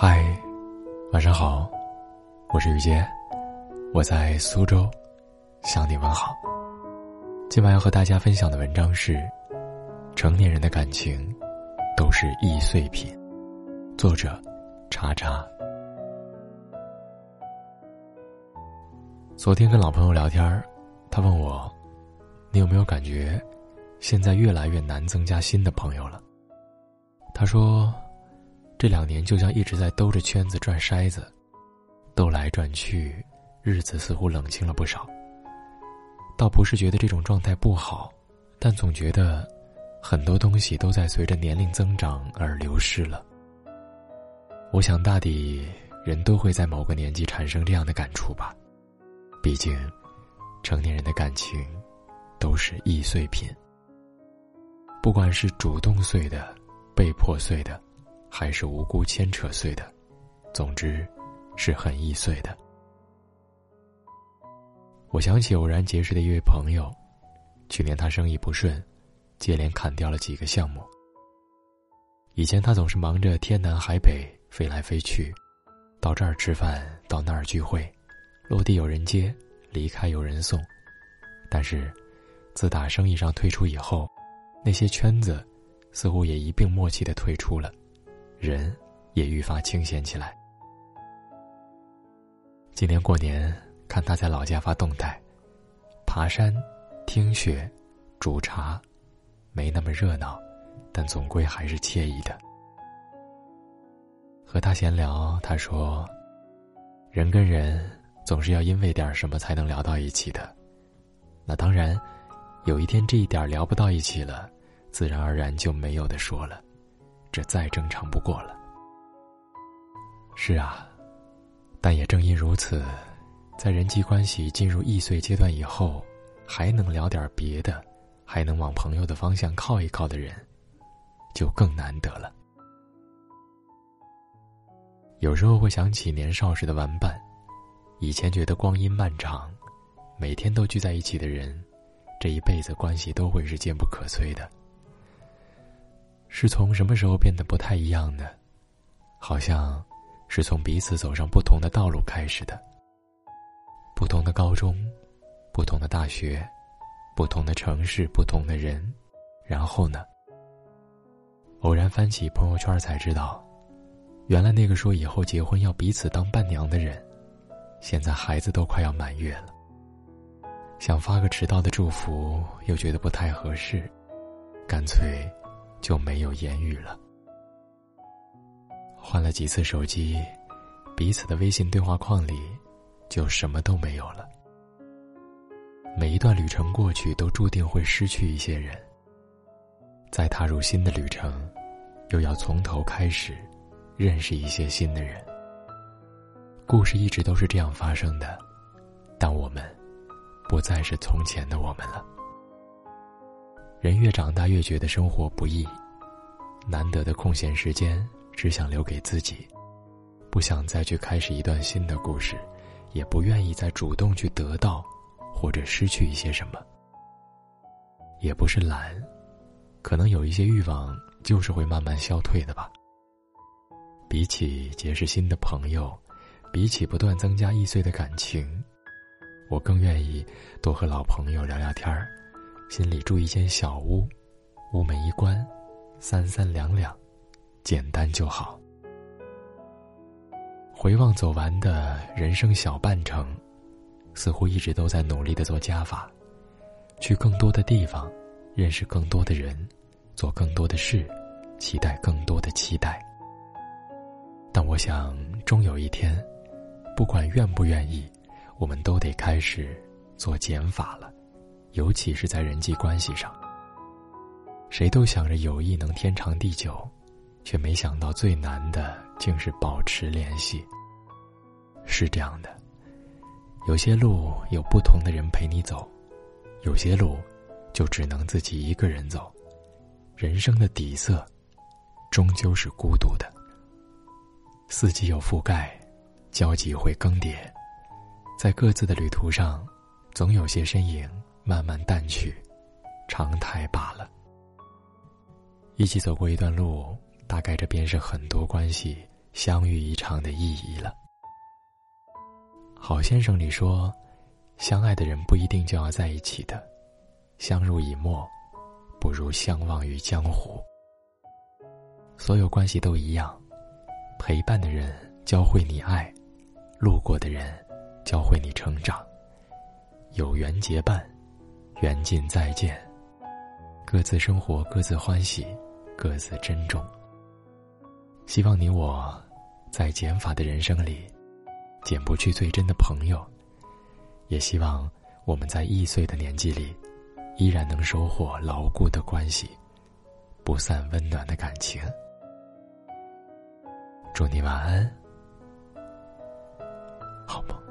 嗨，晚上好，我是雨杰，我在苏州，向你问好。今晚要和大家分享的文章是：成年人的感情都是易碎品。作者：查查。昨天跟老朋友聊天他问我：“你有没有感觉，现在越来越难增加新的朋友了？”他说。这两年就像一直在兜着圈子转筛子，兜来转去，日子似乎冷清了不少。倒不是觉得这种状态不好，但总觉得很多东西都在随着年龄增长而流失了。我想，大抵人都会在某个年纪产生这样的感触吧。毕竟，成年人的感情都是易碎品，不管是主动碎的，被迫碎的。还是无辜牵扯碎的，总之，是很易碎的。我想起偶然结识的一位朋友，去年他生意不顺，接连砍掉了几个项目。以前他总是忙着天南海北飞来飞去，到这儿吃饭，到那儿聚会，落地有人接，离开有人送。但是，自打生意上退出以后，那些圈子，似乎也一并默契的退出了。人也愈发清闲起来。今年过年看他在老家发动态，爬山、听雪、煮茶，没那么热闹，但总归还是惬意的。和他闲聊，他说：“人跟人总是要因为点什么才能聊到一起的。那当然，有一天这一点聊不到一起了，自然而然就没有的说了。”这再正常不过了。是啊，但也正因如此，在人际关系进入易碎阶段以后，还能聊点别的，还能往朋友的方向靠一靠的人，就更难得了。有时候会想起年少时的玩伴，以前觉得光阴漫长，每天都聚在一起的人，这一辈子关系都会是坚不可摧的。是从什么时候变得不太一样的？好像，是从彼此走上不同的道路开始的。不同的高中，不同的大学，不同的城市，不同的人，然后呢？偶然翻起朋友圈才知道，原来那个说以后结婚要彼此当伴娘的人，现在孩子都快要满月了。想发个迟到的祝福，又觉得不太合适，干脆。就没有言语了。换了几次手机，彼此的微信对话框里，就什么都没有了。每一段旅程过去，都注定会失去一些人。再踏入新的旅程，又要从头开始，认识一些新的人。故事一直都是这样发生的，但我们，不再是从前的我们了。人越长大，越觉得生活不易。难得的空闲时间，只想留给自己，不想再去开始一段新的故事，也不愿意再主动去得到，或者失去一些什么。也不是懒，可能有一些欲望，就是会慢慢消退的吧。比起结识新的朋友，比起不断增加易碎的感情，我更愿意多和老朋友聊聊天儿。心里住一间小屋，屋门一关，三三两两，简单就好。回望走完的人生小半程，似乎一直都在努力的做加法，去更多的地方，认识更多的人，做更多的事，期待更多的期待。但我想，终有一天，不管愿不愿意，我们都得开始做减法了。尤其是在人际关系上，谁都想着友谊能天长地久，却没想到最难的竟是保持联系。是这样的，有些路有不同的人陪你走，有些路就只能自己一个人走。人生的底色，终究是孤独的。四季有覆盖，交集会更迭，在各自的旅途上，总有些身影。慢慢淡去，常态罢了。一起走过一段路，大概这便是很多关系相遇一场的意义了。好先生里说，相爱的人不一定就要在一起的，相濡以沫，不如相忘于江湖。所有关系都一样，陪伴的人教会你爱，路过的人教会你成长。有缘结伴，缘尽再见。各自生活各自欢喜各自珍重。希望你我在减法的人生里减不去最真的朋友。也希望我们在易碎的年纪里依然能收获牢固的关系不散温暖的感情。祝你晚安好梦。